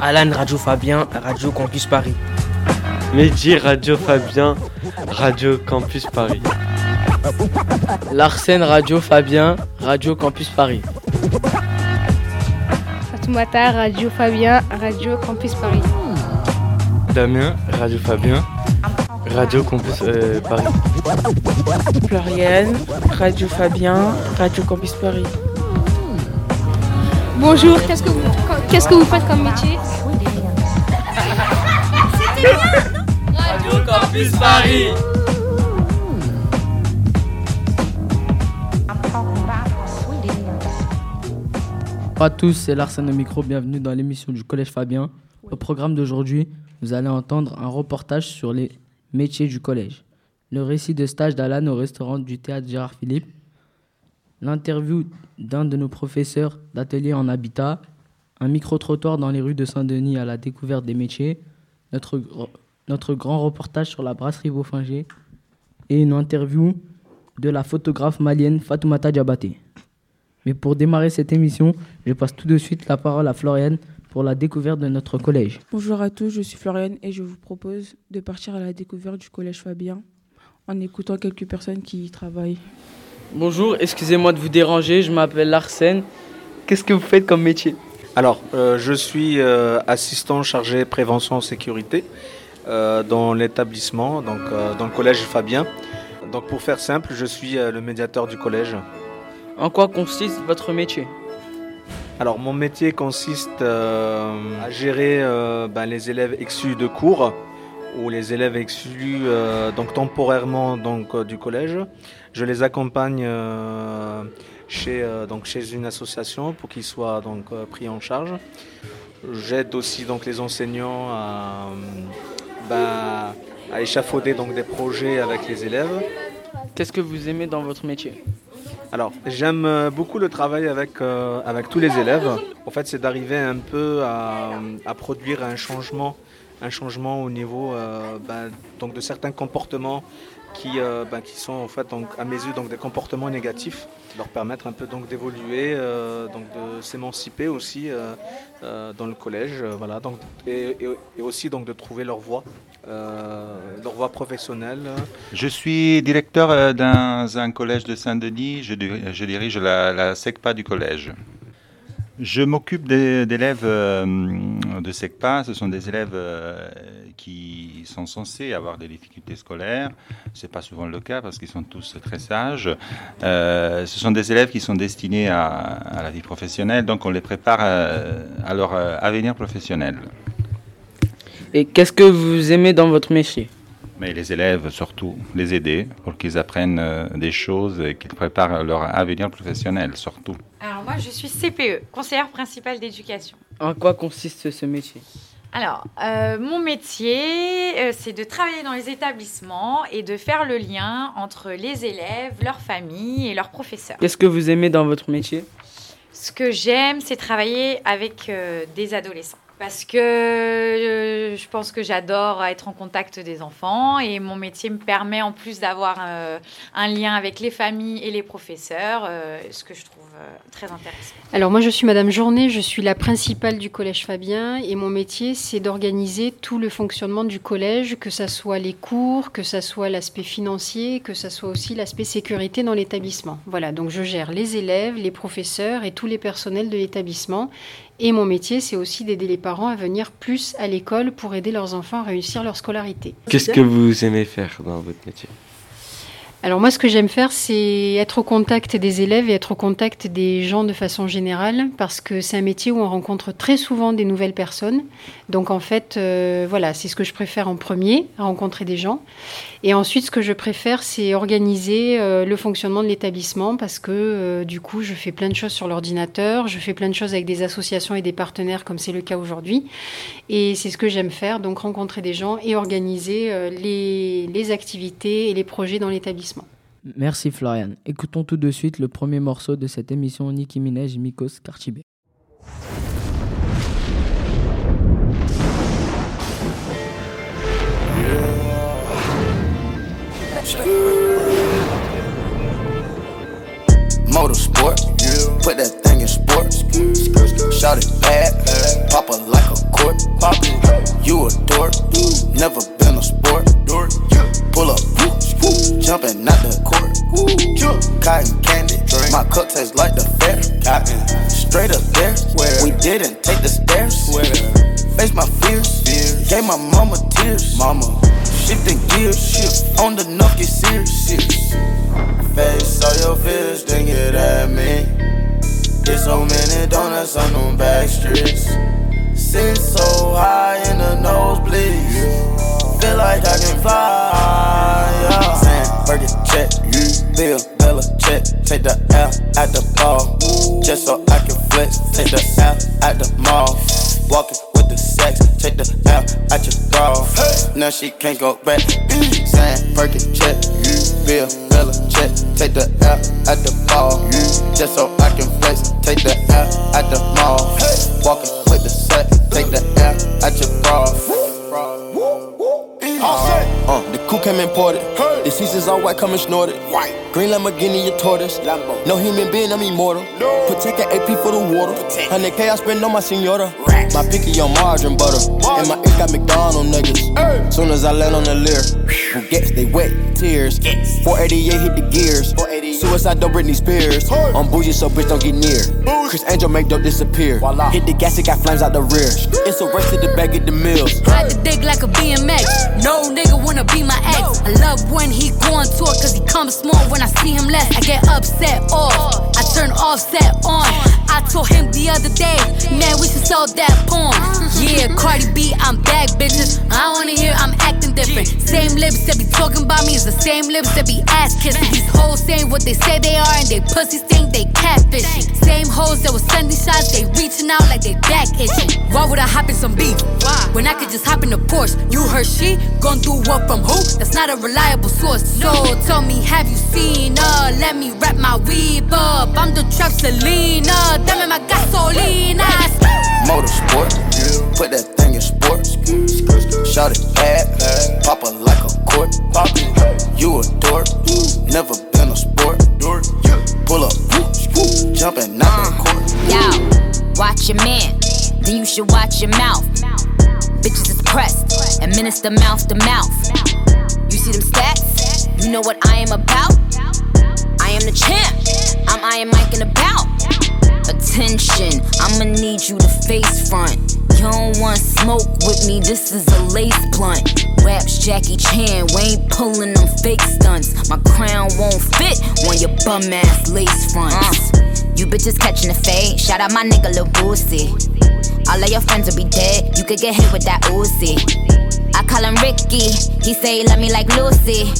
Alan Radio Fabien, Radio Campus Paris. Mehdi Radio Fabien, Radio Campus Paris. Larsen Radio Fabien, Radio Campus Paris. Fatoumata Radio Fabien, Radio Campus Paris. Damien Radio Fabien, Radio Campus euh, Paris. Floriane, Radio Fabien, Radio Campus Paris. Bonjour, qu'est-ce que vous, qu'est-ce que vous faites comme métier Radio Campus Paris. Bonjour à tous, c'est Larsen au micro, bienvenue dans l'émission du Collège Fabien. Au programme d'aujourd'hui, vous allez entendre un reportage sur les métiers du collège, le récit de stage d'Alan au restaurant du théâtre Gérard Philippe, l'interview d'un de nos professeurs d'atelier en habitat, un micro-trottoir dans les rues de Saint-Denis à la découverte des métiers, notre, notre grand reportage sur la brasserie Beaufinger et une interview de la photographe malienne Fatoumata Diabaté. Mais pour démarrer cette émission, je passe tout de suite la parole à Floriane pour la découverte de notre collège. Bonjour à tous, je suis Floriane et je vous propose de partir à la découverte du collège Fabien en écoutant quelques personnes qui y travaillent. Bonjour, excusez-moi de vous déranger, je m'appelle Larsen. Qu'est-ce que vous faites comme métier? Alors, euh, je suis euh, assistant chargé prévention sécurité euh, dans l'établissement, donc dans le collège Fabien. Donc pour faire simple, je suis le médiateur du collège. En quoi consiste votre métier? Alors mon métier consiste à gérer ben, les élèves exclus de cours ou les élèves exclus donc temporairement donc du collège. Je les accompagne euh, chez euh, donc chez une association pour qu'ils soient donc euh, pris en charge. J'aide aussi donc les enseignants à ben, à échafauder donc des projets avec les élèves. Qu'est-ce que vous aimez dans votre métier? Alors, j'aime beaucoup le travail avec, euh, avec tous les élèves. En fait, c'est d'arriver un peu à, à produire un changement, un changement au niveau euh, ben, donc de certains comportements qui, euh, ben, qui sont en fait donc, à mes yeux donc, des comportements négatifs, leur permettre un peu donc d'évoluer, euh, donc de s'émanciper aussi euh, dans le collège, voilà, donc, et, aussi donc de trouver leur voie, leur voie professionnelle. Je suis directeur dans un collège de Saint-Denis. Je, dir- je dirige la, la SECPA du collège. Je m'occupe d'élèves euh, de SECPA. Ce sont des élèves euh, qui sont censés avoir des difficultés scolaires. Ce n'est pas souvent le cas parce qu'ils sont tous très sages. Euh, ce sont des élèves qui sont destinés à, la vie professionnelle. Donc on les prépare à leur avenir professionnel. Et qu'est-ce que vous aimez dans votre métier? Mais les élèves, surtout, les aider pour qu'ils apprennent euh, des choses et qu'ils préparent leur avenir professionnel, surtout. Alors moi, je suis CPE, conseillère principale d'éducation. En quoi consiste ce métier? Alors, euh, mon métier, euh, c'est de travailler dans les établissements et de faire le lien entre les élèves, leurs familles et leurs professeurs. Qu'est-ce que vous aimez dans votre métier? Ce que j'aime, c'est travailler avec euh, des adolescents. Parce que euh, je pense que j'adore être en contact des enfants et mon métier me permet en plus d'avoir euh, un lien avec les familles et les professeurs, euh, ce que je trouve très intéressant. Alors moi je suis Madame Journet, je suis la principale du collège Fabien et mon métier c'est d'organiser tout le fonctionnement du collège, que ça soit les cours, que ça soit l'aspect financier, que ça soit aussi l'aspect sécurité dans l'établissement. Voilà, donc je gère les élèves, les professeurs et tous les personnels de l'établissement Et mon métier, c'est aussi d'aider les parents à venir plus à l'école pour aider leurs enfants à réussir leur scolarité. Qu'est-ce que vous aimez faire dans votre métier? Alors moi, ce que j'aime faire, c'est être au contact des élèves et être au contact des gens de façon générale, parce que c'est un métier où on rencontre très souvent des nouvelles personnes. Donc en fait, euh, voilà, c'est ce que je préfère en premier, rencontrer des gens. Et ensuite, ce que je préfère, c'est organiser euh, le fonctionnement de l'établissement, parce que euh, du coup, je fais plein de choses sur l'ordinateur, je fais plein de choses avec des associations et des partenaires, comme c'est le cas aujourd'hui. Et c'est ce que j'aime faire, donc rencontrer des gens et organiser les, les activités et les projets dans l'établissement. Merci Florian. Écoutons tout de suite le premier morceau de cette émission Nicki Minaj Mikos Karchibé. Motorsport, put that thing in sports. Shout it bad, pop it like a court. You a dork, never been a sport. Pull up, jumping out the court. Cotton candy, my cup tastes like the fair. Cotton. Straight up there, Swear. we didn't take the stairs. Swear. Face my fears, gave my mama tears. Mama, shifting gears, shift on the nucky serious. Face all your fears, then get at me. There's so many donuts on them back streets. Sit so high in the nosebleeds. Feel like I can fly. Yeah. Burger check, Bill, Bella check. Take the L at the ball. Just so I can flex. Take the L at the mall. Walking with the sex. Take the L at your bra. Now she can't go back. Sam, Burger check, Bill, Bella check. Take the L at the ball. Just so I can flex. Take the L at the mall. Walking with the sex. Take the L at your bra. Uh, the coupe came imported. The seasons all white, coming snorted. White. Green Lamborghini, a tortoise. Lambo. No human being, I'm immortal. No. Protect an AP for the water. 100K I spend on my senora. Racks. My picky on margarine butter. And my ink got McDonald niggas. Hey. Soon as I land on the leer, who gets they wet tears. 488 hit the gears. Suicide don't Britney Spears. I'm bougie, so bitch don't get near. Bougie. Chris Angel make dope disappear. Voila. Hit the gas, it got flames out the rear. It's a race to the bag of the mills. Ride the dick like a BMX. No nigga wanna be my ex. I love when he go on tour cause he comes small when I see him less. I get upset off. I turn offset on. I told him the other day, man, we should sell that porn. Yeah, Cardi B, I'm back, bitches. I wanna hear I'm acting different. Same lips that be talking about me is the same lips that be ass kissing. These hoes saying what they say they are and they pussies think they catfishing. Same hoes that was sending shots, they reaching out like they back itching. Why would I hop in some beef? Why? When I could just hop in a Porsche. You heard she gon' do what from who? That's not a reliable source. So tell me, have you seen her? Let me wrap my weave up. I'm the trap Selena. Dame my gasolina. Motorsport, put that thing in sports. Shout it bad, pop it like a court. You a dork, never been a sport. Pull up, jumping out the court. Yo, watch your man, then you should watch your mouth. Bitches is pressed, administer mouth to mouth. You see them stats? You know what I am about? I am the champ. I'm Iron Mike and about. Attention, I'ma need you to face front. You don't want smoke with me, this is a lace blunt. Raps Jackie Chan, we ain't pulling them fake stunts. My crown won't fit on your bum ass lace fronts. Uh, you bitches catching the fade, shout out my nigga Lil Boosie. All of your friends will be dead, you could get hit with that Uzi. I call him Ricky, he say he love me like Lucy.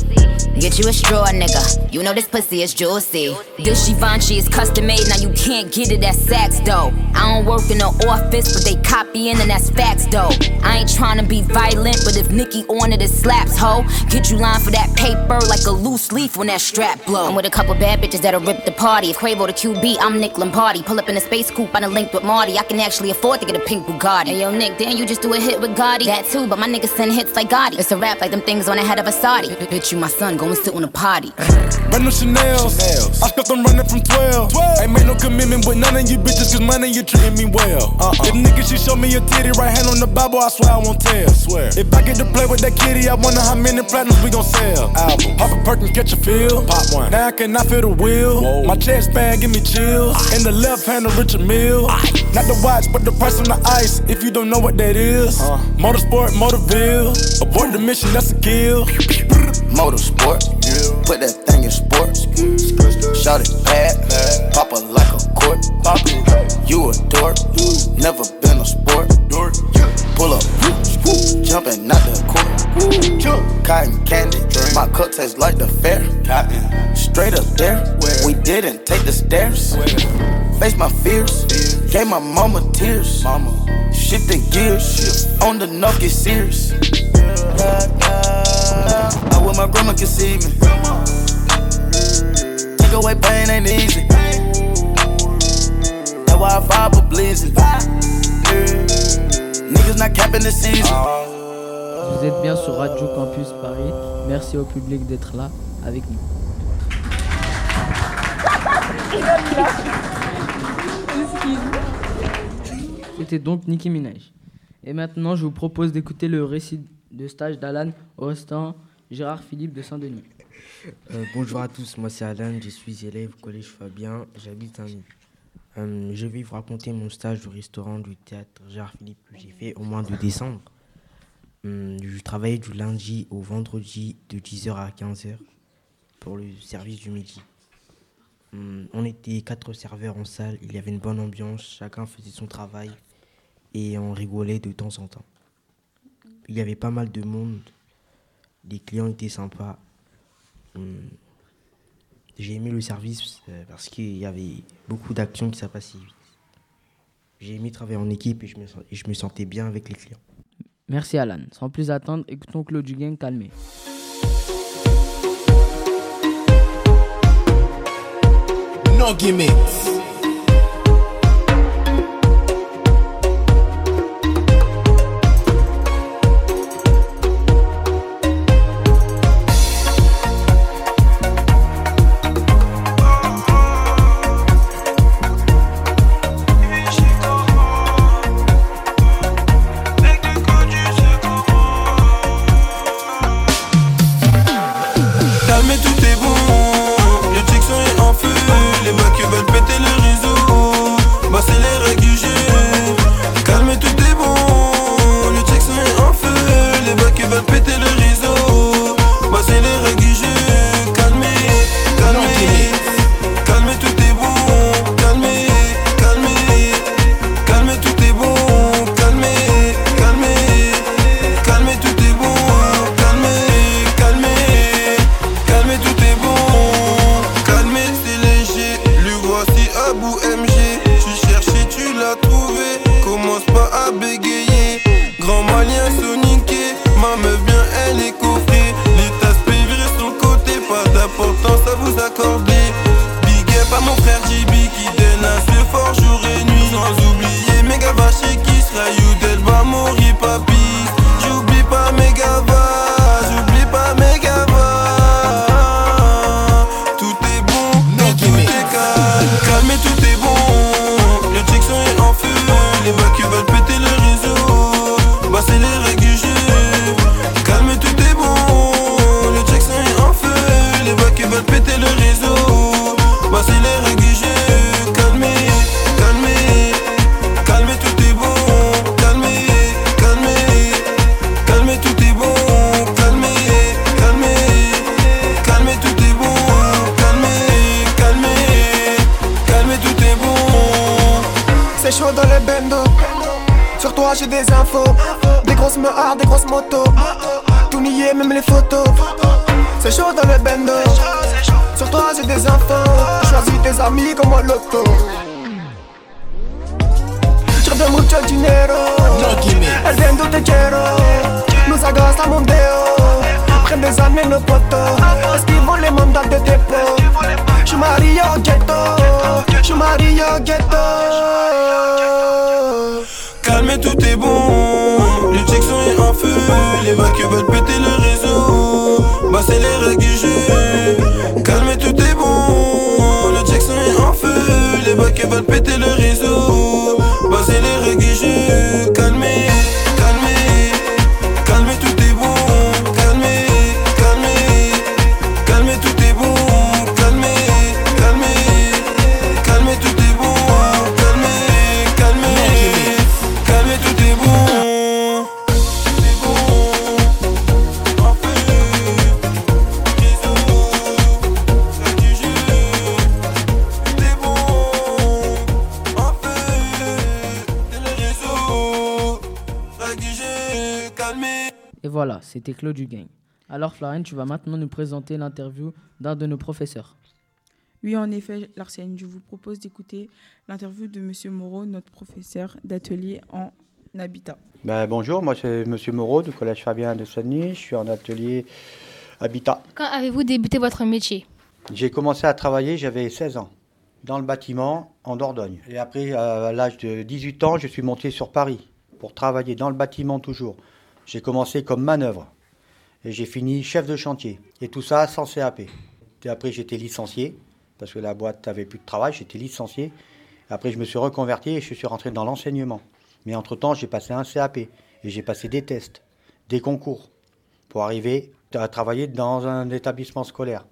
Get you a straw, nigga. You know this pussy is juicy. This Givenchy is custom made, now you can't get it at Saks, though. I don't work in the office, but they copying, and that's facts, though. I ain't trying to be violent, but if Nikki on it, it slaps, ho. Get you lined for that paper like a loose leaf when that strap blow. I'm with a couple bad bitches that'll rip the party. If Quavo the QB, I'm Nick Lombardi. Pull up in a space coupe, I done linked with Marty. I can actually afford to get a pink Bugatti. Hey, yo, Nick, then you just do a hit with Gotti. That too, but my niggas send hits like Gotti. It's a rap like them things on the head of a Saudi. Bitch, you my son, go when we sit on a party. Run no Chanel's. I stuck them running from 12. 12. Ain't made no commitment with none of you bitches, cause money you treating me well. Uh-uh. If niggas, she show me your titty, right hand on the Bible, I swear I won't tell. Swear. If I get to play with that kitty, I wonder how many platinums we gon' sell. Album. Pop a perk and catch a feel. Pop one. Now I cannot feel the wheel. Whoa. My chest band give me chills. In the left hand of Richard Mill. Not the watch, but the price on the ice. If you don't know what that is. Uh. Motorsport, Motorville. Abort the mission, that's a kill. Motorsport. Yeah. Put that thing in sports. Shout it bad. Pop it like a court. Pop it. You a dork. Never been a sport. Pull up. Jumping out the court. Cotton candy. My cup tastes like the fair. Straight up there. We didn't take the stairs. Face my fears. Gave my mama tears. Mama. Shifting gears. On the knock, get serious. I wish my grandma could see me. Take away pain ain't easy. That's why I fire for blazing. Niggas not capping the season. Vous êtes bien sur Radio Campus Paris. Merci au public d'être là avec nous. C'était donc Nicki Minaj. Et maintenant, je vous propose d'écouter le récit de stage d'Alan au Gérard Philippe de Saint-Denis. Euh, bonjour à tous, moi c'est Alan, je suis élève au collège Fabien, j'habite Nîmes. Euh, je vais vous raconter mon stage au restaurant du théâtre Gérard Philippe que j'ai fait au mois de décembre. Euh, je travaillais du lundi au vendredi de 10h à 15h pour le service du midi. Euh, on était quatre serveurs en salle, il y avait une bonne ambiance, chacun faisait son travail et on rigolait de temps en temps. Il y avait pas mal de monde, les clients étaient sympas. Hum, J'ai aimé le service euh, parce qu'il y avait beaucoup d'actions qui ça vite. J'ai aimé travailler en équipe et je, me, sen- et je me sentais bien avec les clients. Merci Alan. Sans plus attendre, écoutons Claude Duguin calmé. no gimmicks. C'était Claude Dugain. Alors Florine, tu vas maintenant nous présenter l'interview d'un de nos professeurs. Oui, en effet, Larsen, je vous propose d'écouter l'interview de M. Moreau, notre professeur d'atelier en habitat. Ben, bonjour, moi c'est M. Moreau du Collège Fabien de Saint-Denis. Je suis en atelier habitat. Quand avez-vous débuté votre métier? J'ai commencé à travailler, j'avais 16 ans, dans le bâtiment en Dordogne. Et après, à l'âge de 18 ans, je suis monté sur Paris pour travailler dans le bâtiment toujours. J'ai commencé comme manœuvre et j'ai fini chef de chantier. Et tout ça sans CAP. Et après, j'étais licencié parce que la boîte n'avait plus de travail, j'étais licencié. Après, je me suis reconverti et je suis rentré dans l'enseignement. Mais entre-temps, j'ai passé un CAP et j'ai passé des tests, des concours pour arriver à travailler dans un établissement scolaire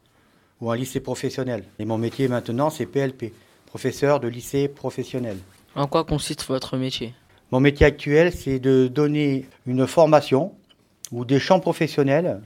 ou un lycée professionnel. Et mon métier maintenant, c'est PLP, professeur de lycée professionnel. En quoi consiste votre métier? Mon métier actuel, c'est de donner une formation ou des champs professionnels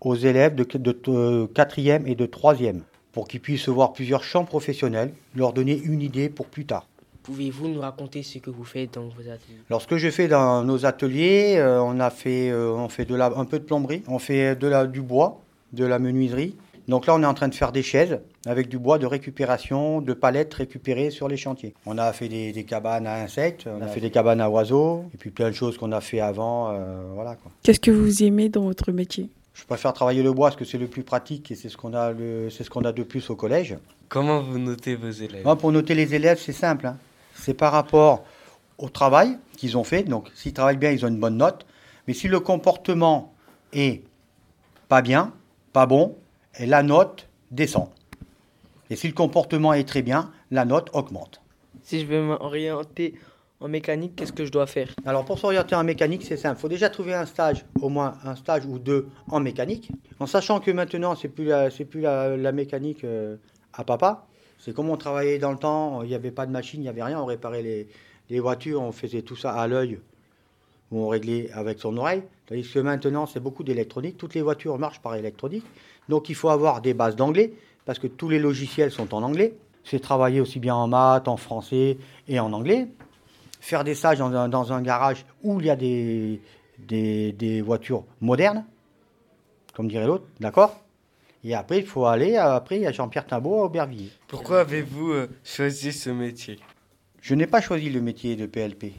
aux élèves de, de, 4e et de 3e pour qu'ils puissent voir plusieurs champs professionnels, leur donner une idée pour plus tard. Pouvez-vous nous raconter ce que vous faites dans vos ateliers? Lorsque je fais dans nos ateliers, euh, on a fait, euh, on fait de la, un peu de plomberie, on fait de la, du bois, de la menuiserie. Donc là, on est en train de faire des chaises avec du bois de récupération, de palettes récupérées sur les chantiers. On a fait des, des cabanes à insectes, on a fait des cabanes à oiseaux, et puis plein de choses qu'on a fait avant. Euh, voilà. Qu'est-ce que vous aimez dans votre métier? Je préfère travailler le bois parce que c'est le plus pratique et c'est ce qu'on a, c'est ce qu'on a de plus au collège. Comment vous notez vos élèves? Moi, Pour noter les élèves, c'est simple. Hein. C'est par rapport au travail qu'ils ont fait. Donc, s'ils travaillent bien, ils ont une bonne note. Mais si le comportement est pas bien, pas bon, et la note descend. Et si le comportement est très bien, la note augmente. Si je veux m'orienter en mécanique, qu'est-ce que je dois faire? Alors pour s'orienter en mécanique, c'est simple. Il faut déjà trouver un stage, au moins un stage ou deux en mécanique, en sachant que maintenant, c'est plus la, c'est plus la, mécanique euh, à papa. C'est comme on travaillait dans le temps, il n'y avait pas de machine, il n'y avait rien, on réparait les, les, voitures, on faisait tout ça à l'œil, ou on réglait avec son oreille. Tandis que maintenant, c'est beaucoup d'électronique, toutes les voitures marchent par électronique. Donc il faut avoir des bases d'anglais, parce que tous les logiciels sont en anglais. C'est travailler aussi bien en maths, en français et en anglais faire des stages dans un, dans un garage où il y a des, des, des voitures modernes, comme dirait l'autre, d'accord? Et après, il faut aller, après, a Jean-Pierre Timbaud à Aubervilliers. Pourquoi avez-vous euh, choisi ce métier? Je n'ai pas choisi le métier de PLP.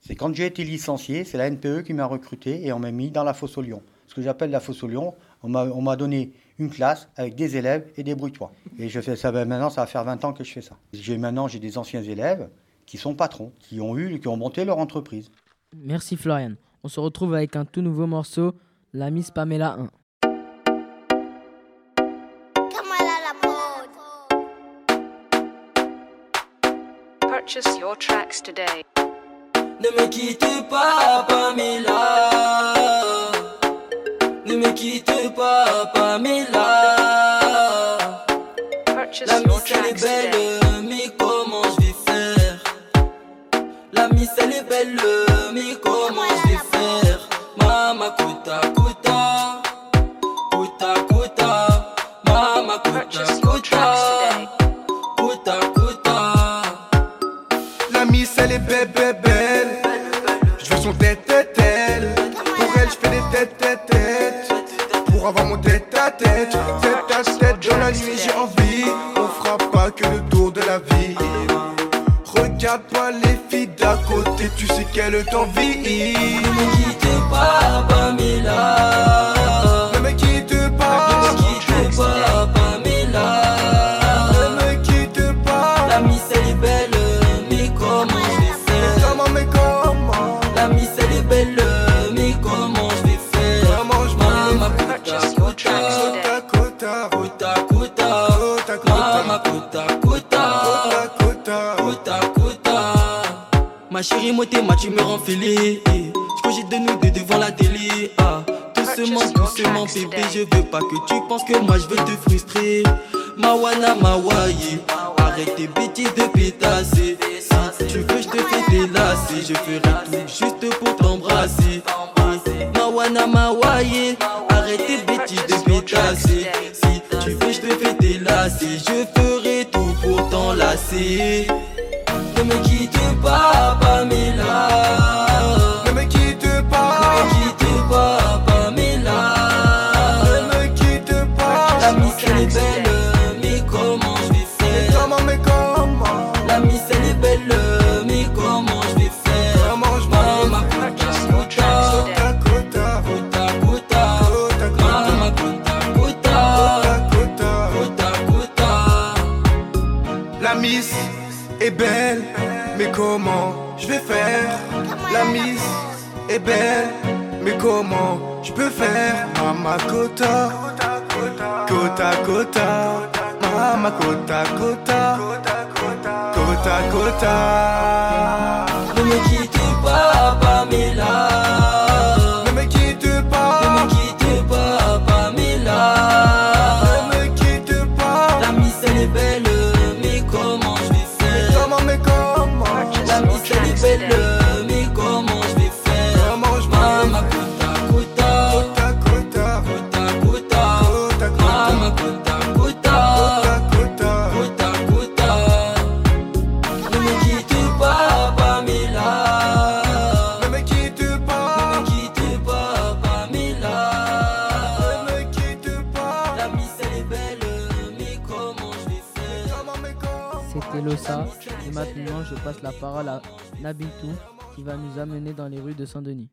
C'est quand j'ai été licencié, c'est la NPE qui m'a recruté et on m'a mis dans la fosse au lion. Ce que j'appelle la fosse au lion, on m'a donné une classe avec des élèves et des bruitois. Et je fais ça maintenant, ça va faire 20 ans que je fais ça. J'ai maintenant j'ai des anciens élèves qui sont patrons, qui ont eu, qui ont monté leur entreprise. Merci Florian. On se retrouve avec un tout nouveau morceau, la Miss Pamela 1. Purchase your tracks today. Ne me quitte pas, Pamela. Me quitte pas, Pamela. La your tracks today. elle est belle, mais comment je vais faire? Mama kuta kuta, kuta kuta, mama kuta kuta, tête tête, à tête. Dans la nuit, j'ai envie. On fera pas que le tour de la vie. Regarde-moi les filles d'à côté, tu sais qu'elles t'envient. Ne me quitte pas, Pamela. Tu me rends fêlé. Je cogite de nous deux devant la télé. Ah, doucement, doucement, bébé, je veux pas que tu penses que moi je veux te frustrer. Mawana, mawaye, arrête tes bêtises de pétasser. Si tu veux, je te fais délasser. Je ferai tout juste pour t'embrasser. Mawana, mawaye, arrête tes bêtises de pétasser. Si tu veux, je te fais délasser. Je ferai tout pour t'enlacer. Ne me quitte pas. Est belle, mais comment je peux faire? Mama Kota, Kota Kota, Mama Kota Kota, Kota Kota. Saint-Denis.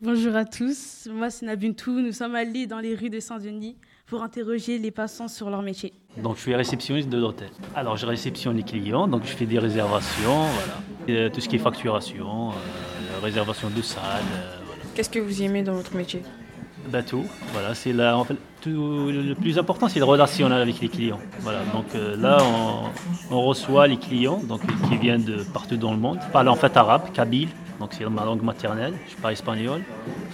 Bonjour à tous, moi c'est Nabuntou. Nous sommes allés dans les rues de Saint-Denis pour interroger les passants sur leur métier. Donc je suis réceptionniste de l'hôtel. Alors je réceptionne les clients, donc je fais des réservations, voilà. Et, tout ce qui est facturation, euh, réservation de salle, euh, voilà. Qu'est-ce que vous aimez dans votre métier? Bah, tout, voilà, c'est là, en fait, tout, le plus important c'est le relationnel avec les clients. Voilà, donc euh, là on, on reçoit les clients donc, qui viennent de partout dans le monde, parlent en fait arabe, kabyle, donc c'est ma langue maternelle, je parle espagnol,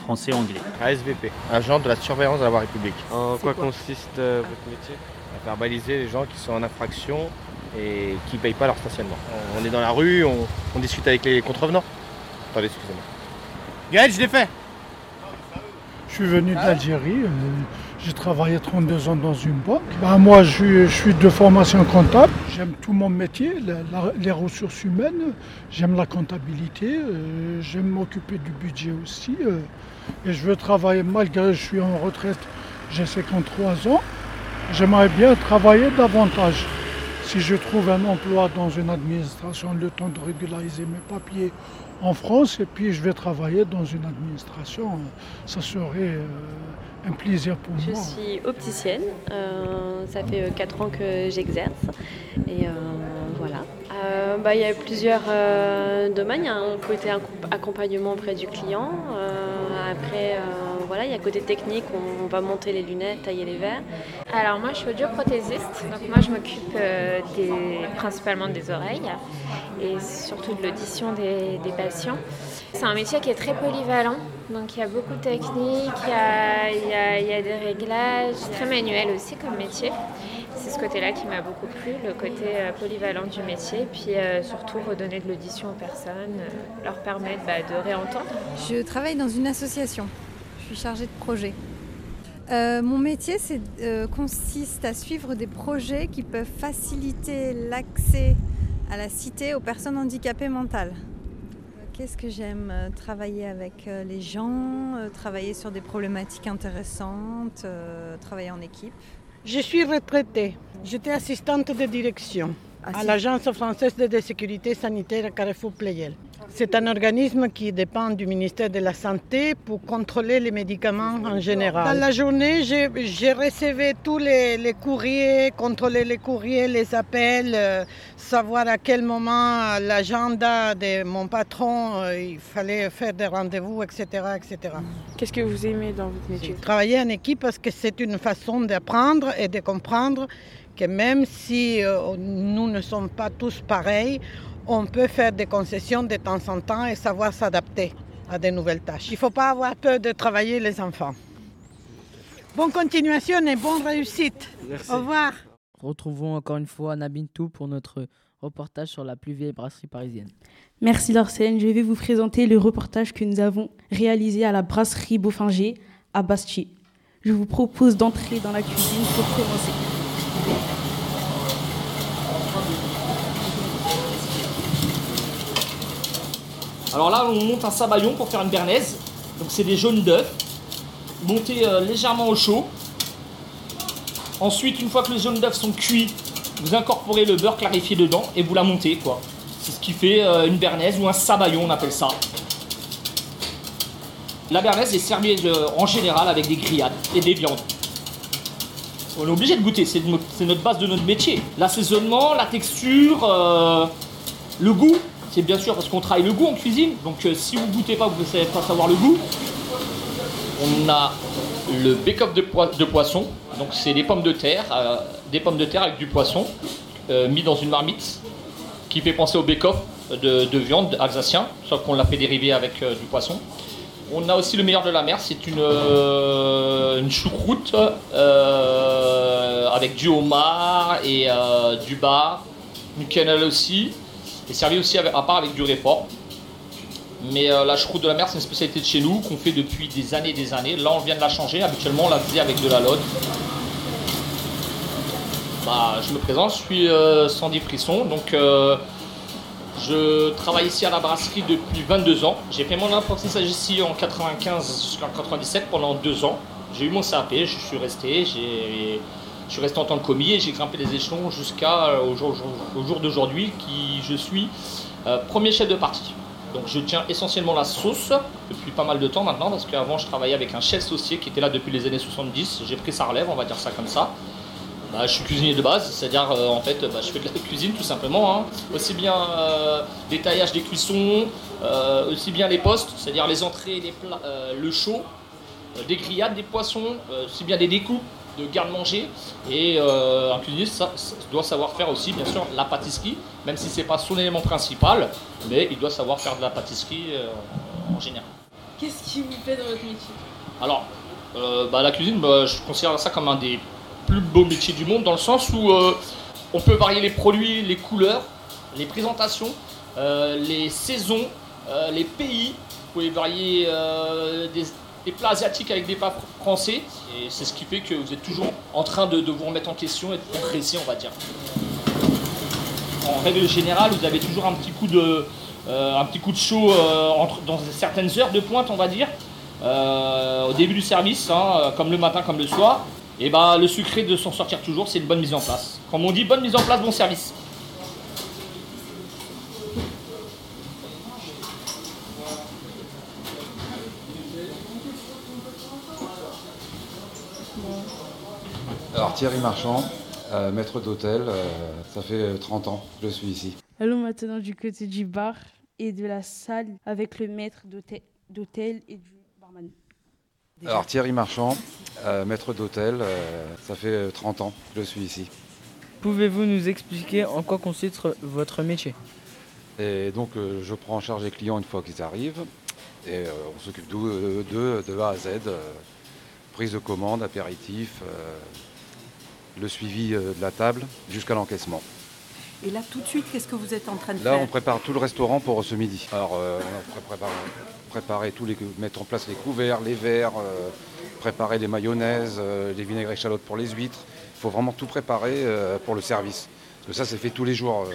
français, anglais. ASVP, agent de la surveillance de la voie publique. En quoi, quoi consiste euh, votre métier? À faire baliser les gens qui sont en infraction et qui ne payent pas leur stationnement. On, est dans la rue, on, on discute avec les contrevenants. Attendez, excusez-moi. Gaël, je l'ai fait Je suis venu d'Algérie. J'ai travaillé 32 ans dans une banque. Bah, moi, je suis, de formation comptable. J'aime tout mon métier, les ressources humaines. J'aime la comptabilité. euh, J'aime m'occuper du budget aussi. euh, et je veux travailler malgré que je suis en retraite. J'ai 53 ans. J'aimerais bien travailler davantage. Si je trouve un emploi dans une administration, le temps de régulariser mes papiers en France, et puis je vais travailler dans une administration, euh, ça serait euh, un plaisir pour Je moi. suis opticienne, euh, ça fait 4 ans que j'exerce et euh, voilà. Euh, bah, Il y a plusieurs euh, domaines, il y a un côté accom- accompagnement auprès du client, euh, après voilà, il y a côté technique, on, on va monter les lunettes, tailler les verres. Alors moi je suis audioprothésiste, donc moi je m'occupe principalement des oreilles et surtout de l'audition des, patients. C'est un métier qui est très polyvalent, donc il y a beaucoup de techniques, il y a, y a des réglages, très manuel aussi comme métier. C'est ce côté-là qui m'a beaucoup plu, le côté euh, polyvalent du métier, puis euh, surtout redonner de l'audition aux personnes, euh, leur permettre bah, de réentendre. Je travaille dans une association. Je suis chargée de projet. Mon métier consiste à suivre des projets qui peuvent faciliter l'accès à la cité aux personnes handicapées mentales. Qu'est-ce que j'aime Travailler avec les gens, travailler sur des problématiques intéressantes, travailler en équipe? Je suis retraitée. J'étais assistante de direction à Assi- l'Agence française de sécurité sanitaire Carrefour Pleyel. C'est un organisme qui dépend du ministère de la Santé pour contrôler les médicaments en général. Dans la journée, je recevais tous les, les courriers, contrôler les courriers, les appels, euh, savoir à quel moment l'agenda de mon patron, euh, il fallait faire des rendez-vous, etc. etc. Qu'est-ce que vous aimez dans votre métier? Travailler en équipe parce que c'est une façon d'apprendre et de comprendre que même si euh, nous ne sommes pas tous pareils, on peut faire des concessions de temps en temps et savoir s'adapter à de nouvelles tâches. Il ne faut pas avoir peur de travailler les enfants. Bonne continuation et bonne réussite. Au revoir. Retrouvons encore une fois Nabintou pour notre reportage sur la plus vieille brasserie parisienne. Merci Larsène, je vais vous présenter le reportage que nous avons réalisé à la brasserie Beaufinger à Bastier. Je vous propose d'entrer dans la cuisine pour commencer. Alors là, on monte un sabayon pour faire une bernaise. Donc c'est des jaunes d'œufs, montés euh, légèrement au chaud. Ensuite, une fois que les jaunes d'œufs sont cuits, vous incorporez le beurre clarifié dedans et vous la montez quoi. C'est ce qui fait euh, une bernaise ou un sabayon, on appelle ça. La bernaise est servie euh, en général avec des grillades et des viandes. On est obligé de goûter, c'est no- c'est notre base de notre métier. L'assaisonnement, la texture, euh, Le goût, c'est bien sûr parce qu'on travaille le goût en cuisine. Donc euh, si vous goûtez pas, vous ne savez pas savoir le goût. On a le bake-off de, poi- de poisson. Donc c'est des pommes de terre, euh, des pommes de terre avec du poisson mis dans une marmite qui fait penser au bake-off de, de viande alsacien, sauf qu'on l'a fait dériver avec du poisson. On a aussi le meilleur de la mer, c'est une, euh, choucroute euh, avec du homard et euh, du bar, une cannelle aussi, et servi aussi à part avec du réfort. Mais la choucroute de la mer, c'est une spécialité de chez nous qu'on fait depuis des années et des années. Là, on vient de la changer. Habituellement, on la faisait avec de la lode. Bah, je me présente, je suis Sandy Frisson. Donc, je travaille ici à la brasserie depuis 22 ans. J'ai fait mon apprentissage ici en 95 jusqu'en 97 pendant deux ans. J'ai eu mon CAP, je suis resté. j'ai- Je suis resté en tant que commis et j'ai grimpé les échelons jusqu'à euh, au jour, au jour d'aujourd'hui qui je suis euh, premier chef de partie. Donc je tiens essentiellement la sauce depuis pas mal de temps maintenant parce qu'avant je travaillais avec un chef saucier qui était là depuis les années 70. J'ai pris sa relève, on va dire ça comme ça. Bah, je suis cuisinier de base, c'est-à-dire euh, en fait bah, je fais de la cuisine tout simplement. hein. Aussi bien euh, des taillages des cuissons, euh, aussi bien les postes, c'est-à-dire les entrées, les plats, euh, le chaud, des grillades, des poissons, aussi bien des découpes de garde-manger. Et un cuisinier ça, ça doit savoir faire aussi bien sûr la pâtisserie, même si c'est pas son élément principal, mais il doit savoir faire de la pâtisserie en général. Qu'est-ce qui vous plaît dans votre métier? Alors, bah, la cuisine, bah, je considère ça comme un des plus beaux métiers du monde, dans le sens où euh, on peut varier les produits, les couleurs, les présentations, euh, les saisons, euh, les pays. Vous pouvez varier des, plats asiatiques avec des plats fr- français. Et c'est ce qui fait que vous êtes toujours en train de, vous remettre en question et de progresser, on va dire. En règle générale, vous avez toujours un petit coup de, un petit coup de chaud dans certaines heures de pointe, on va dire. Au début du service, hein, comme le matin, comme le soir. Et ben, le secret de s'en sortir toujours, c'est une bonne mise en place. Comme on dit, bonne mise en place, bon service. Alors Thierry Marchand, euh, maître d'hôtel, euh, ça fait euh, 30 ans que je suis ici. Allons maintenant du côté du bar et de la salle avec le maître d'hôtel et du barman. Alors Thierry Marchand, euh, maître d'hôtel, euh, ça fait euh, 30 ans que je suis ici. Pouvez-vous nous expliquer en quoi consiste votre métier? Et donc euh, je prends en charge les clients une fois qu'ils arrivent et euh, on s'occupe d'eux de A à Z, euh, prise de commande, apéritif, euh, le suivi euh, de la table jusqu'à l'encaissement. Et là, tout de suite, qu'est-ce que vous êtes en train de Là, faire? on prépare tout le restaurant pour ce midi. Alors, euh, on a pré- préparé, préparé tous les, mettre en place les couverts, les verres, euh, préparer les mayonnaises, euh, les vinaigres échalotes pour les huîtres. Il faut vraiment tout préparer euh, pour le service. Parce que ça, c'est fait tous les jours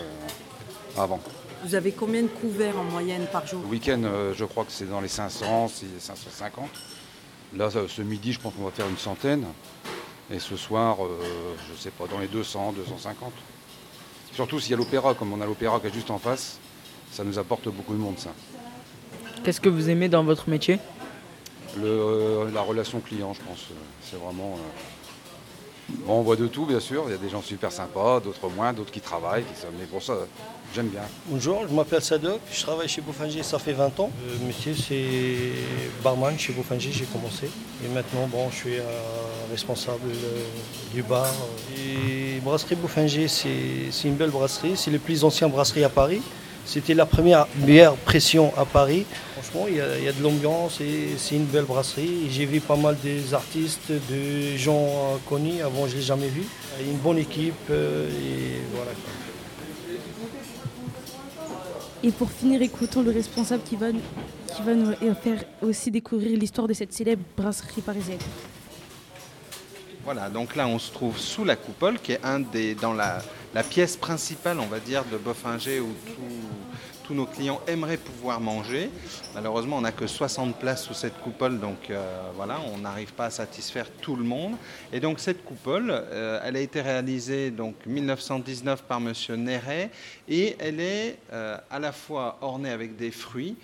avant. Vous avez combien de couverts en moyenne par jour? Le week-end, je crois que c'est dans les 500, c'est 550. Là, ce midi, je pense qu'on va faire une centaine. Et ce soir, je ne sais pas, dans les 200, 250. Surtout s'il y a l'opéra, comme on a l'opéra qui est juste en face, ça nous apporte beaucoup de monde, ça. Qu'est-ce que vous aimez dans votre métier Le, euh, la relation client, je pense, c'est vraiment. euh, Bon, on voit de tout, bien sûr. Il y a des gens super sympas, d'autres moins, d'autres qui travaillent. qui Mais pour ça, j'aime bien. Bonjour, je m'appelle Sadok, je travaille chez Bouffinger, ça fait 20 ans. Le métier c'est barman chez Bouffinger, j'ai commencé. Et maintenant, bon, je suis euh, responsable euh, du bar. Et brasserie Bouffinger, c'est c'est une belle brasserie, c'est la plus ancienne brasserie à Paris. C'était la première bière pression à Paris. Franchement, il y a, il y a de l'ambiance et c'est une belle brasserie. J'ai vu pas mal des artistes, de gens connus, avant je ne l'ai jamais vu. Une bonne équipe euh, et voilà. Et pour finir, écoutons le responsable qui va, nous- qui va nous faire aussi découvrir l'histoire de cette célèbre brasserie parisienne. Voilà, donc là on se trouve sous la coupole, qui est un des, dans la, la pièce principale, on va dire, de Boffinger où tous nos clients aimeraient pouvoir manger. Malheureusement, on n'a que 60 places sous cette coupole, donc euh, voilà, on n'arrive pas à satisfaire tout le monde. Et donc cette coupole, euh, elle a été réalisée donc 1919 par Monsieur Néret et elle est euh, à la fois ornée avec des fruits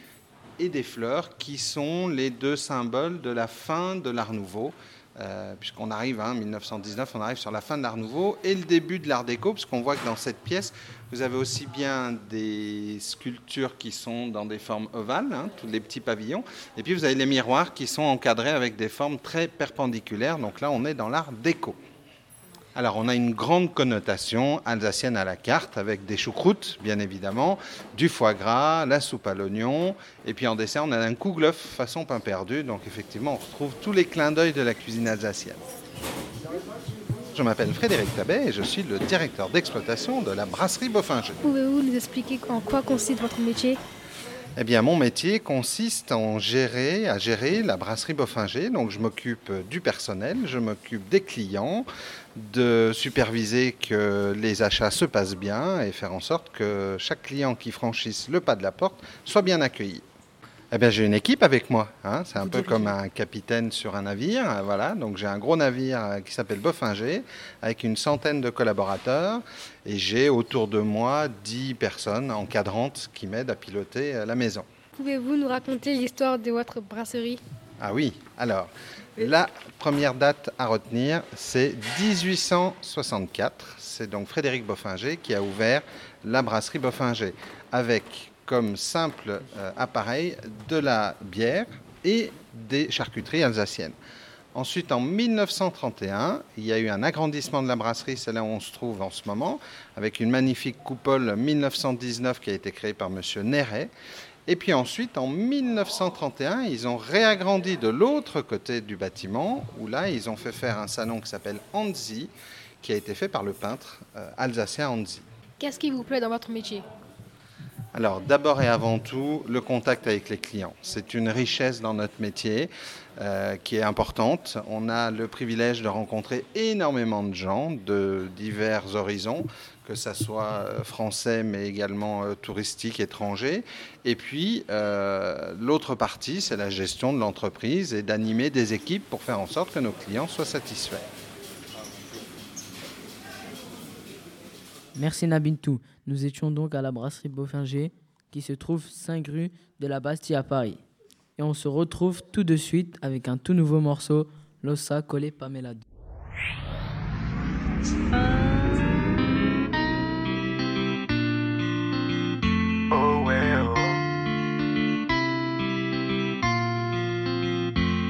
et des fleurs qui sont les deux symboles de la fin de l'Art Nouveau. Euh, puisqu'on arrive, hein, 1919, on arrive sur la fin de l'Art Nouveau et le début de l'Art Déco, puisqu'on voit que dans cette pièce, vous avez aussi bien des sculptures qui sont dans des formes ovales, hein, tous les petits pavillons, et puis vous avez les miroirs qui sont encadrés avec des formes très perpendiculaires. Donc là, on est dans l'Art Déco. Alors, on a une grande connotation alsacienne à la carte, avec des choucroutes, bien évidemment, du foie gras, la soupe à l'oignon, et puis en dessert, on a un kouglof façon pain perdu. Donc, effectivement, on retrouve tous les clins d'œil de la cuisine alsacienne. Je m'appelle Frédéric Tabet et je suis le directeur d'exploitation de la brasserie Boffinger. Pouvez-vous nous expliquer en quoi consiste votre métier? Eh bien, mon métier consiste à gérer la brasserie Boffinger. Donc, je m'occupe du personnel, je m'occupe des clients, de superviser que les achats se passent bien et faire en sorte que chaque client qui franchisse le pas de la porte soit bien accueilli. Eh bien, j'ai une équipe avec moi. hein. C'est un peu comme un capitaine sur un navire. euh, Voilà. Donc, j'ai un gros navire euh, qui s'appelle Boffinger avec une centaine de collaborateurs. Et j'ai autour de moi 10 personnes encadrantes qui m'aident à piloter euh, la maison. Pouvez-vous nous raconter l'histoire de votre brasserie? Ah oui, alors, la première date à retenir, c'est 1864. C'est donc Frédéric Boffinger qui a ouvert la brasserie Boffinger avec comme simple euh, appareil de la bière et des charcuteries alsaciennes. Ensuite, en 1931, il y a eu un agrandissement de la brasserie, c'est là où on se trouve en ce moment, avec une magnifique coupole 1919 qui a été créée par M. Néret. Et puis ensuite, en 1931, ils ont réagrandi de l'autre côté du bâtiment, où là, ils ont fait faire un salon qui s'appelle Anzi, qui a été fait par le peintre euh, alsacien Anzi. Qu'est-ce qui vous plaît dans votre métier? Alors, d'abord et avant tout, le contact avec les clients. C'est une richesse dans notre métier euh, qui est importante. On a le privilège de rencontrer énormément de gens de divers horizons, que ce soit euh, français, mais également euh, touristiques, étrangers. Et puis, l'autre partie, c'est la gestion de l'entreprise et d'animer des équipes pour faire en sorte que nos clients soient satisfaits. Merci Nabintou. Nous étions donc à la brasserie Boffinger qui se trouve 5 rue de la Bastille à Paris. Et on se retrouve tout de suite avec un tout nouveau morceau, Lossa collé Pamela. Oh well.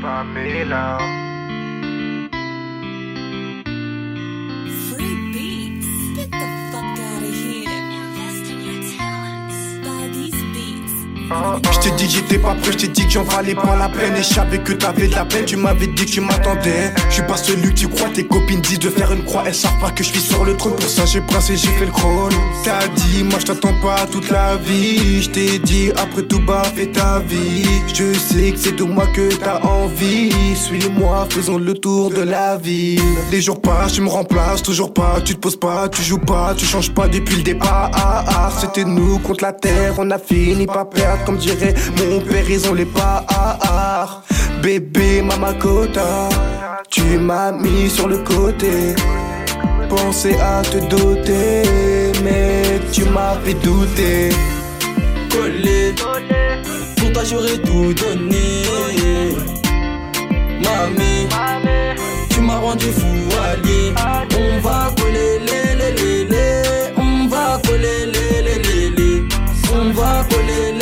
Pamela. Je t'ai dit que j'étais pas prêt, je t'ai dit que j'en valais pas la peine. Et je savais que t'avais de la peine, tu m'avais dit que tu m'attendais. Je suis pas celui que tu crois, tes copines disent de faire une croix Elles savent pas que je suis sur le trône, pour ça j'ai brassé, j'ai fait le crawl T'as dit, moi je t'attends pas toute la vie. Je t'ai dit, après tout fais ta vie. Je sais que c'est de moi que t'as envie. Suis-moi, faisons le tour de la ville. Les jours passent, tu me remplaces, toujours pas. Tu te poses pas, tu joues pas, tu changes pas depuis le départ. Ah, ah, C'était nous contre la terre, on a fini par perdre Comme dirait mon père, ils ont les pas ah, ah. Bébé, mama kota Tu m'as mis sur le côté. Pensais à te doter Mais tu m'as fait douter collé. Pour toi j'aurais tout donné. Mamie, tu m'as rendu fou allié. On va coller les les les les. On va coller les les les les. On va coller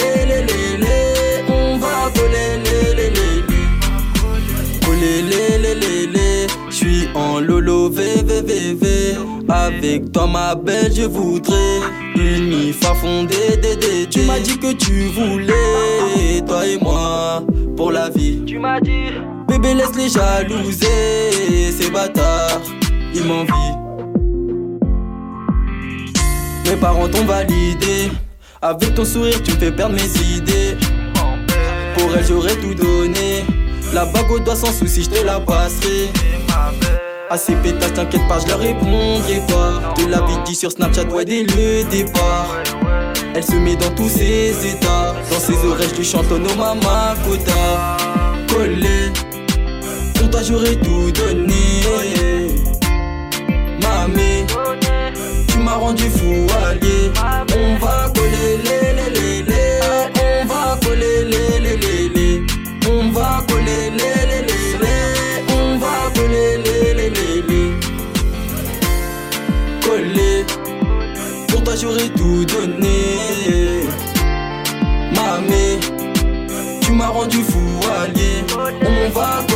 Avec toi ma belle je voudrais une mif à fonder Tu m'as dit que tu voulais toi et moi pour la vie. Tu m'as dit. Bébé laisse les jalouser Ces bâtards ils m'envient. Mes parents t'ont validé. Avec ton sourire tu me fais perdre mes idées. Pour elle j'aurais tout donné. La bague au doigt sans souci je te la passerai à ces pétasses, t'inquiète pas, je leur répondrai pas. De la vie dit sur Snapchat, ouais, dès le départ. Elle se met dans tous ses états. Dans ses oreilles, je lui chantonne au mama kota. Collé, pour toi j'aurais tout donné. Mamie, tu m'as rendu fou allié. On va coller les. du fou allié. On va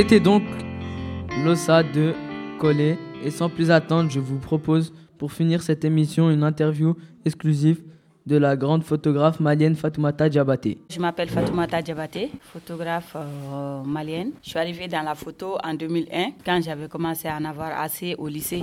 C'était donc l'OSA de Collet. Et sans plus attendre, je vous propose, pour finir cette émission, une interview exclusive de la grande photographe malienne Fatoumata Diabaté. Je m'appelle Fatoumata Diabaté, photographe euh, malienne. Je suis arrivée dans la photo en 2001, quand j'avais commencé à en avoir assez au lycée.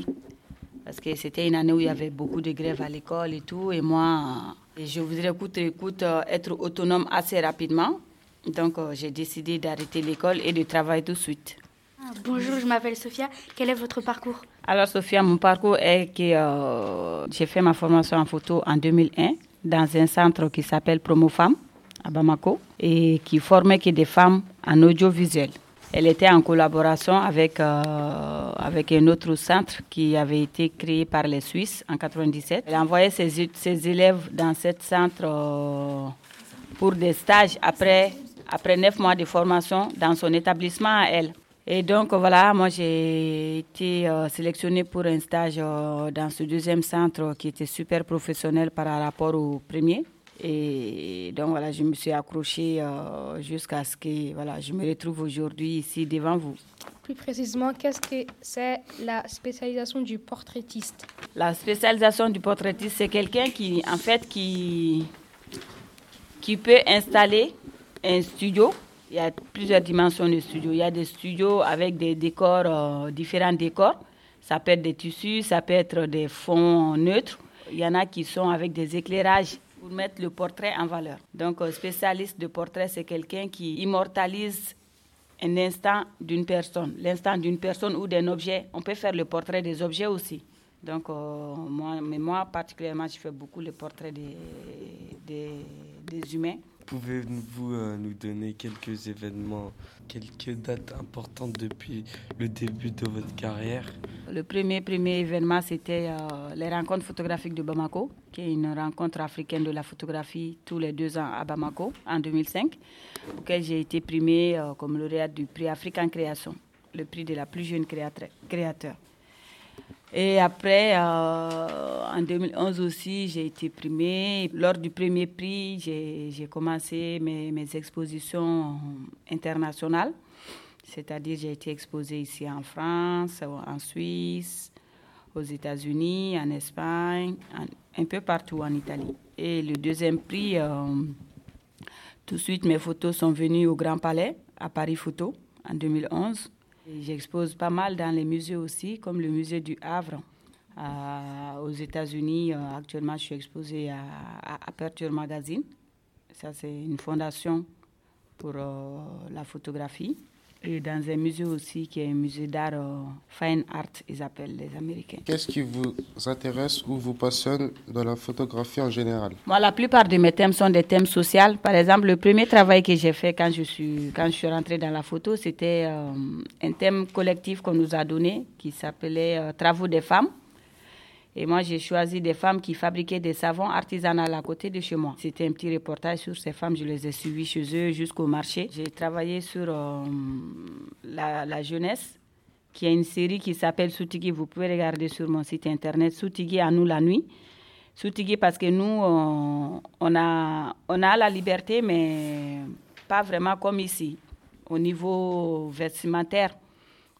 Parce que c'était une année où il y avait beaucoup de grèves à l'école et tout. Et moi, je voudrais écoute, écoute, euh, être autonome assez rapidement. Donc, euh, j'ai décidé d'arrêter l'école et de travailler tout de suite. Ah, Bonjour, je m'appelle Sophia. Quel est votre parcours? Alors, Sophia, mon parcours est que euh, j'ai fait ma formation en photo en 2001 dans un centre qui s'appelle Promo Femmes à Bamako et qui formait que des femmes en audiovisuel. Elle était en collaboration avec, euh, avec un autre centre qui avait été créé par les Suisses en 97. Elle envoyait ses, ses élèves dans ce centre euh, pour des stages après, après neuf mois de formation dans son établissement à elle. Et donc voilà, moi j'ai été euh, sélectionnée pour un stage euh, dans ce deuxième centre qui était super professionnel par rapport au premier. Et donc voilà, je me suis accrochée euh, jusqu'à ce que voilà, je me retrouve aujourd'hui ici devant vous. Plus précisément, qu'est-ce que c'est la spécialisation du portraitiste? La spécialisation du portraitiste, c'est quelqu'un qui, en fait, qui, qui peut installer un studio. Il y a plusieurs dimensions de studio. Il y a des studios avec des décors, euh, différents décors. Ça peut être des tissus, ça peut être des fonds neutres. Il y en a qui sont avec des éclairages pour mettre le portrait en valeur. Donc, spécialiste de portrait, c'est quelqu'un qui immortalise un instant d'une personne, l'instant d'une personne ou d'un objet. On peut faire le portrait des objets aussi. Donc, euh, moi, mais moi, particulièrement, je fais beaucoup le portrait des, des humains. Pouvez-vous euh, nous donner quelques événements, quelques dates importantes depuis le début de votre carrière? Le premier, premier événement, c'était euh, les rencontres photographiques de Bamako, qui est une rencontre africaine de la photographie tous les deux ans à Bamako, en 2005, auquel j'ai été primée euh, comme lauréate du prix African Création, le prix de la plus jeune créateur. Et après, euh, en 2011 aussi, j'ai été primée. Lors du premier prix, j'ai commencé mes, expositions internationales. C'est-à-dire, j'ai été exposée ici en France, en Suisse, aux États-Unis, en Espagne, un peu partout en Italie. Et le deuxième prix, euh, tout de suite, mes photos sont venues au Grand Palais, à Paris Photo, en 2011. J'expose pas mal dans les musées aussi, comme le musée du Havre. Euh, aux États-Unis, euh, actuellement, je suis exposée à, à Aperture Magazine. Ça, c'est une fondation pour euh, la photographie. Et dans un musée aussi, qui est un musée d'art euh, fine art, ils appellent les Américains. Qu'est-ce qui vous intéresse ou vous passionne dans la photographie en général? Moi, la plupart de mes thèmes sont des thèmes sociaux. Par exemple, le premier travail que j'ai fait quand je suis, quand je suis rentrée dans la photo, c'était euh, un thème collectif qu'on nous a donné qui s'appelait euh, Travaux des femmes. Et moi, j'ai choisi des femmes qui fabriquaient des savons artisanaux à côté de chez moi. C'était un petit reportage sur ces femmes. Je les ai suivies chez eux jusqu'au marché. J'ai travaillé sur euh, la, jeunesse, qui a une série qui s'appelle Soutigi. Vous pouvez regarder sur mon site internet Soutigi à nous la nuit. Soutigi parce que nous, on, on a, on a la liberté, mais pas vraiment comme ici, au niveau vestimentaire.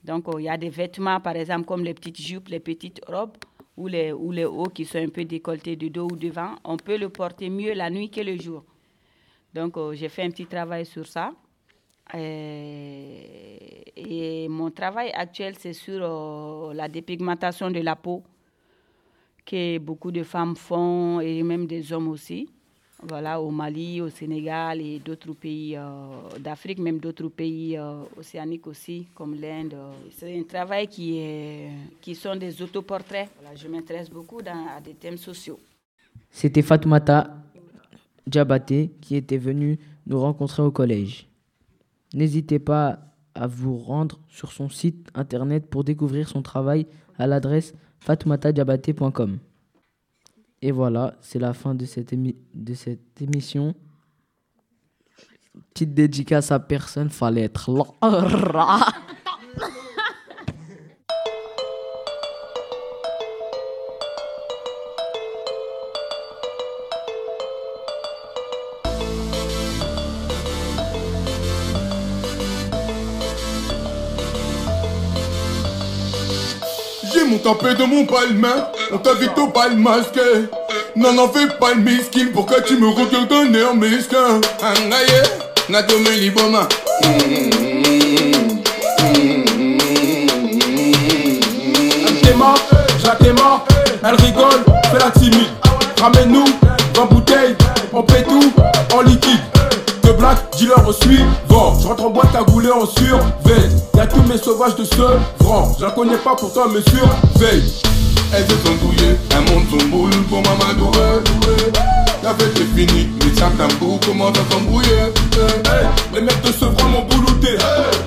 Donc, euh, il y a des vêtements, par exemple, comme les petites jupes, les petites robes, ou les, ou les hauts qui sont un peu décolletés de dos ou devant. On peut le porter mieux la nuit que le jour. Donc, euh, j'ai fait un petit travail sur ça. Euh, et mon travail actuel, c'est sur euh, la dépigmentation de la peau que beaucoup de femmes font et même des hommes aussi. Voilà, au Mali, au Sénégal et d'autres pays euh, d'Afrique, même d'autres pays euh, océaniques aussi, comme l'Inde. euh. C'est un travail qui, est, qui sont des autoportraits. Voilà, je m'intéresse beaucoup à des thèmes sociaux. C'était Fatoumata Diabaté qui était venue nous rencontrer au collège. N'hésitez pas à vous rendre sur son site internet pour découvrir son travail à l'adresse fatoumatadiabaté.com. Et voilà, c'est la fin de cette, émi de cette émission. Petite dédicace à personne, fallait être là. J'ai mon tempé de mon palmain on t'invite au bal masqué. Non, n'en fais pas le miskin. Pourquoi tu me regardes d'un air mesquin? Angaye, na dome liboma. La démarre, elle rigole, fais la timide. Ramène-nous 20 bouteilles, on paie tout en liquide. De black, dealer au suivant. Je rentre en boîte à gouler en surveille. Y'a tous mes sauvages de ce rang. Je la connais pas pourtant me surveille. Elle veut s'embrouiller, elle monte son boule pour Mamadou. La fête est finie, mais tiens tambour commence à s'embrouiller. Hey, les mecs de Sevran m'ont boulouté.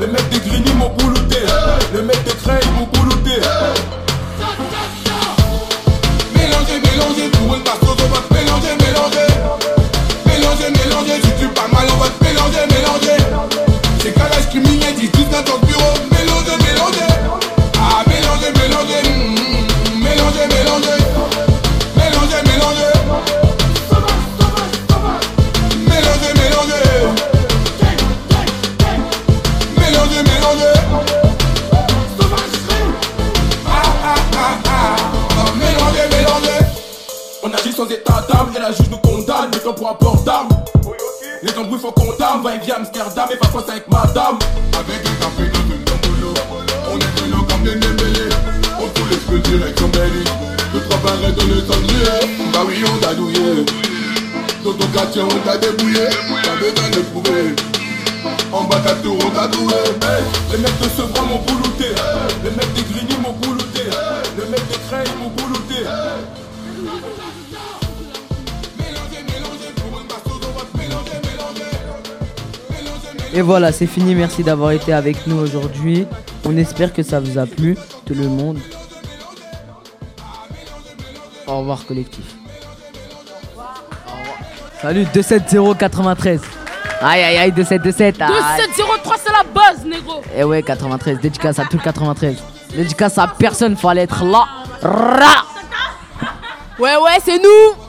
Les mecs des Grigny m'ont boulouté. Les mecs des Creil m'ont boulouté. Voilà, c'est fini. Merci d'avoir été avec nous aujourd'hui. On espère que ça vous a plu, tout le monde. Au revoir, collectif. Salut, 27093. Aïe, aïe, aïe, 2727. aïe. 2703, c'est la base, négro. Et ouais, 93. Dédicace à tout le 93. Dédicace à personne, faut aller être là. Ra. Ouais, ouais, c'est nous.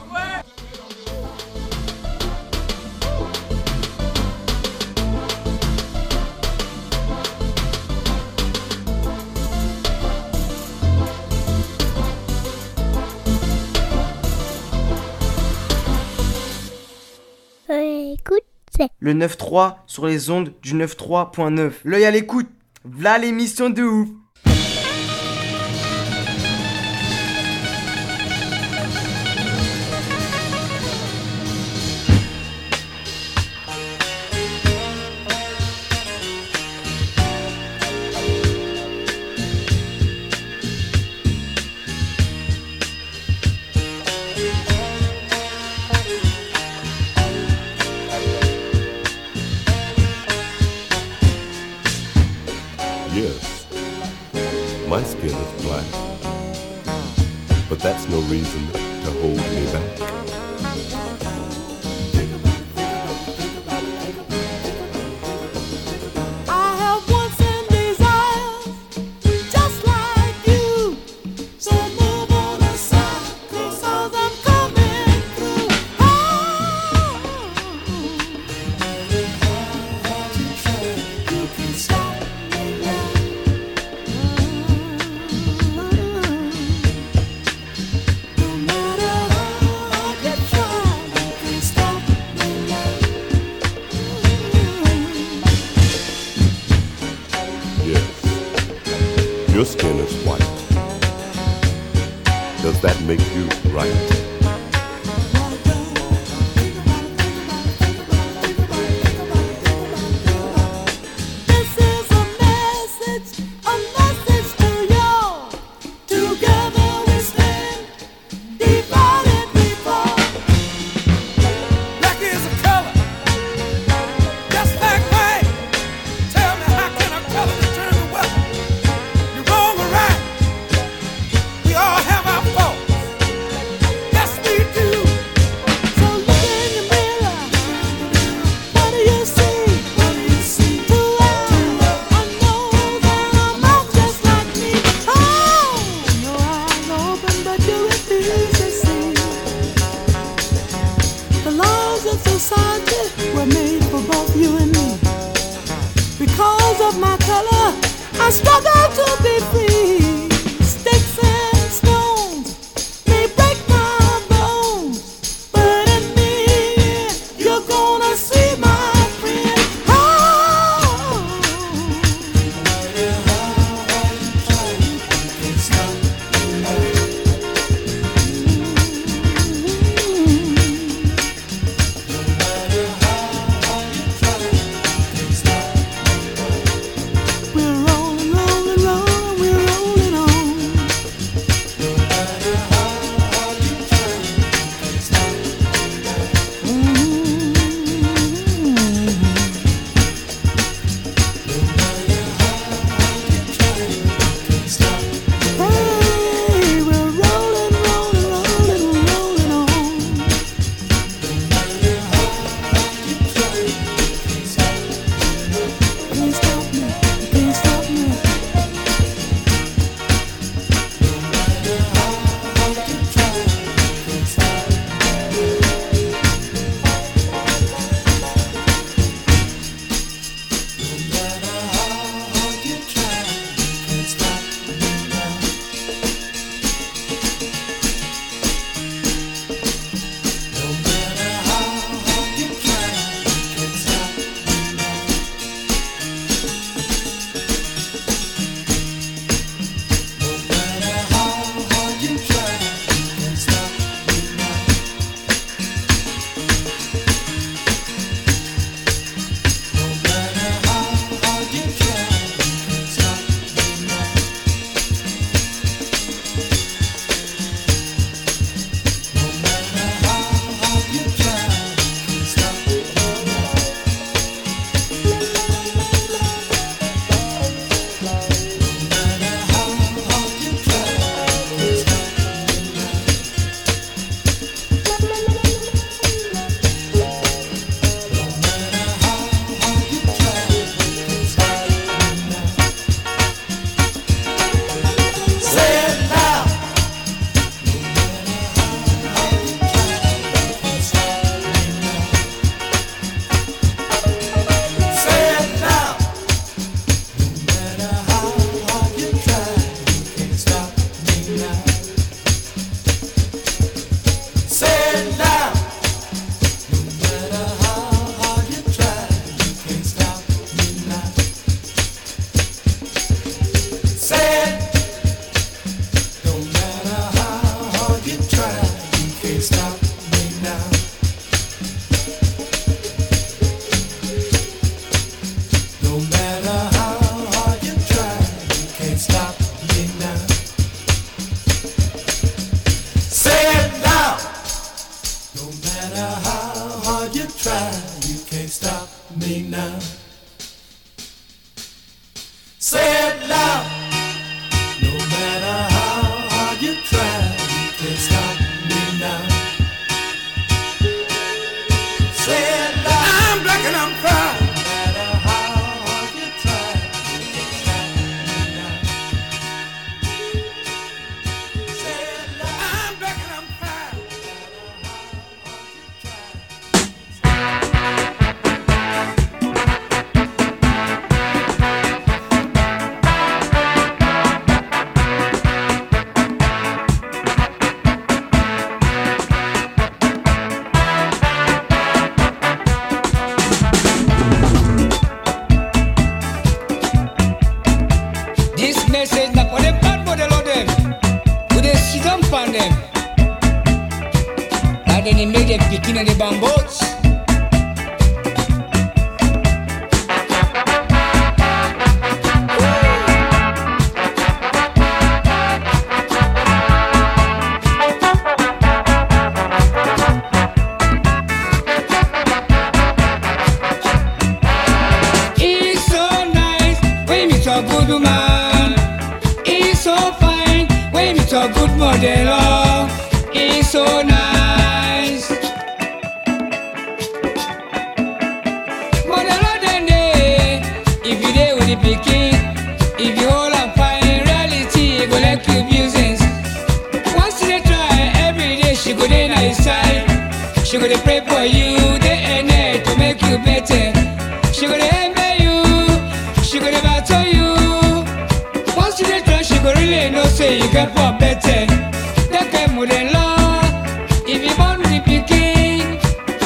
Le 9-3 sur les ondes du 9-3.9. L'œil à l'écoute. V'là l'émission de ouf. try, you can't stop me now. yike pɔ bɛtɛ tɛkɛ mu de lɔ ibi bɔnu di pikin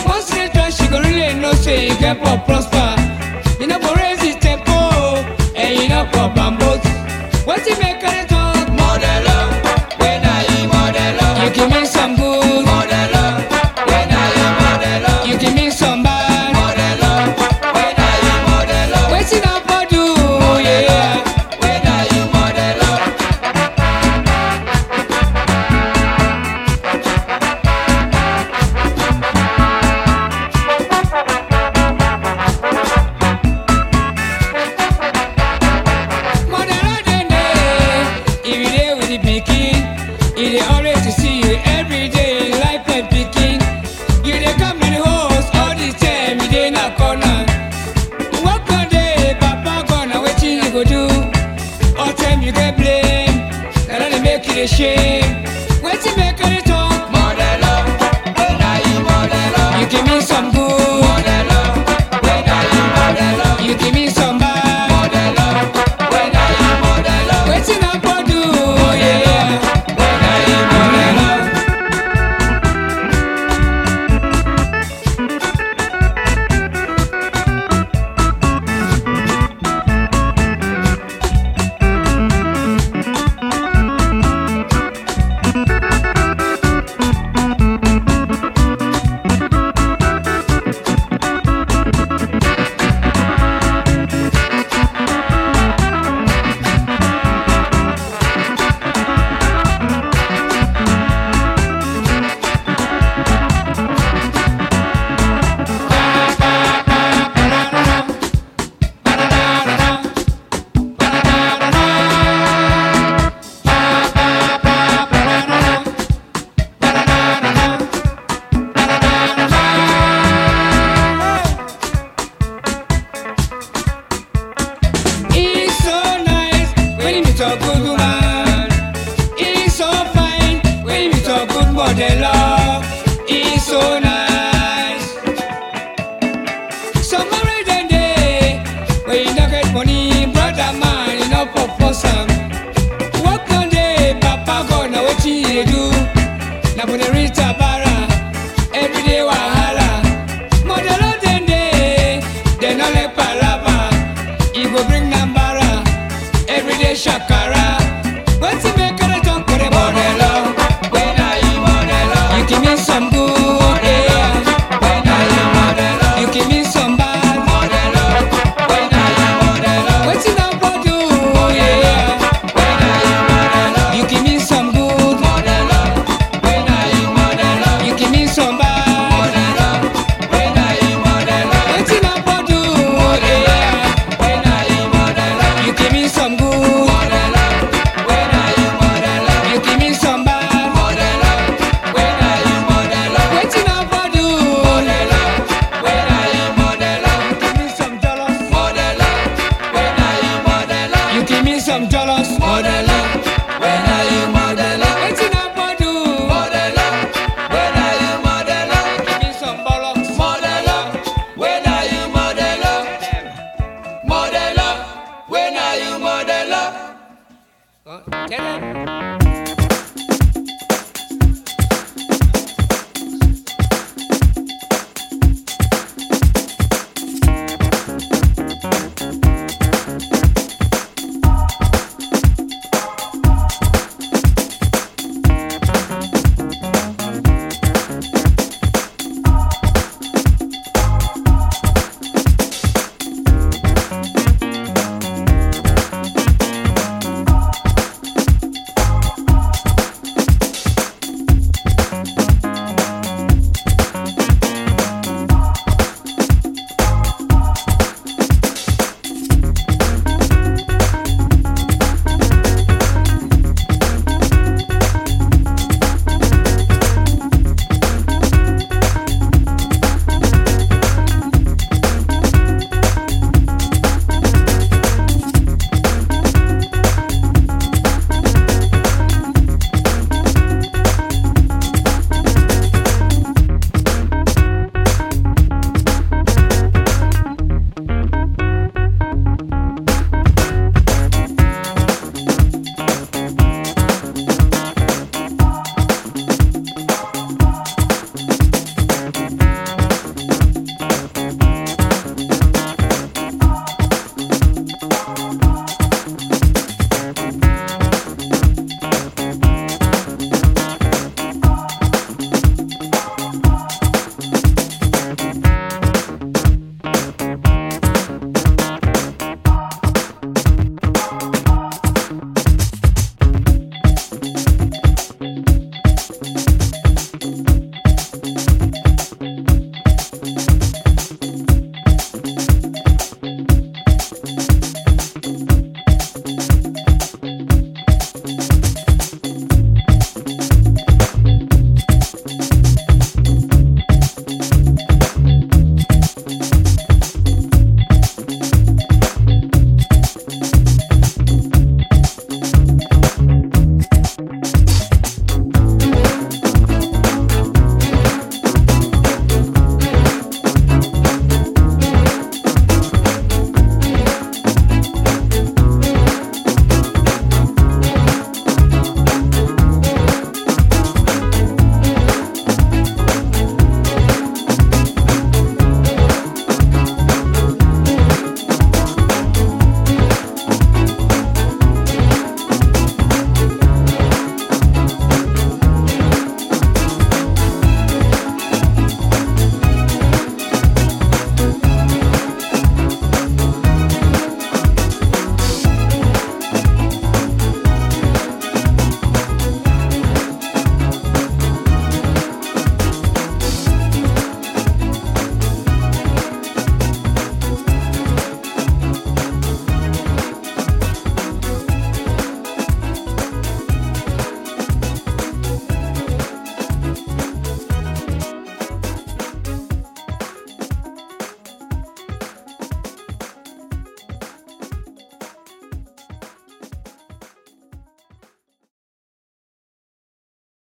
wɔsi tɔ sikoro le no se yike pɔ prosper ina pɔ resi tɛ po ɛyin na pɔ bambos wɔsi bɛ.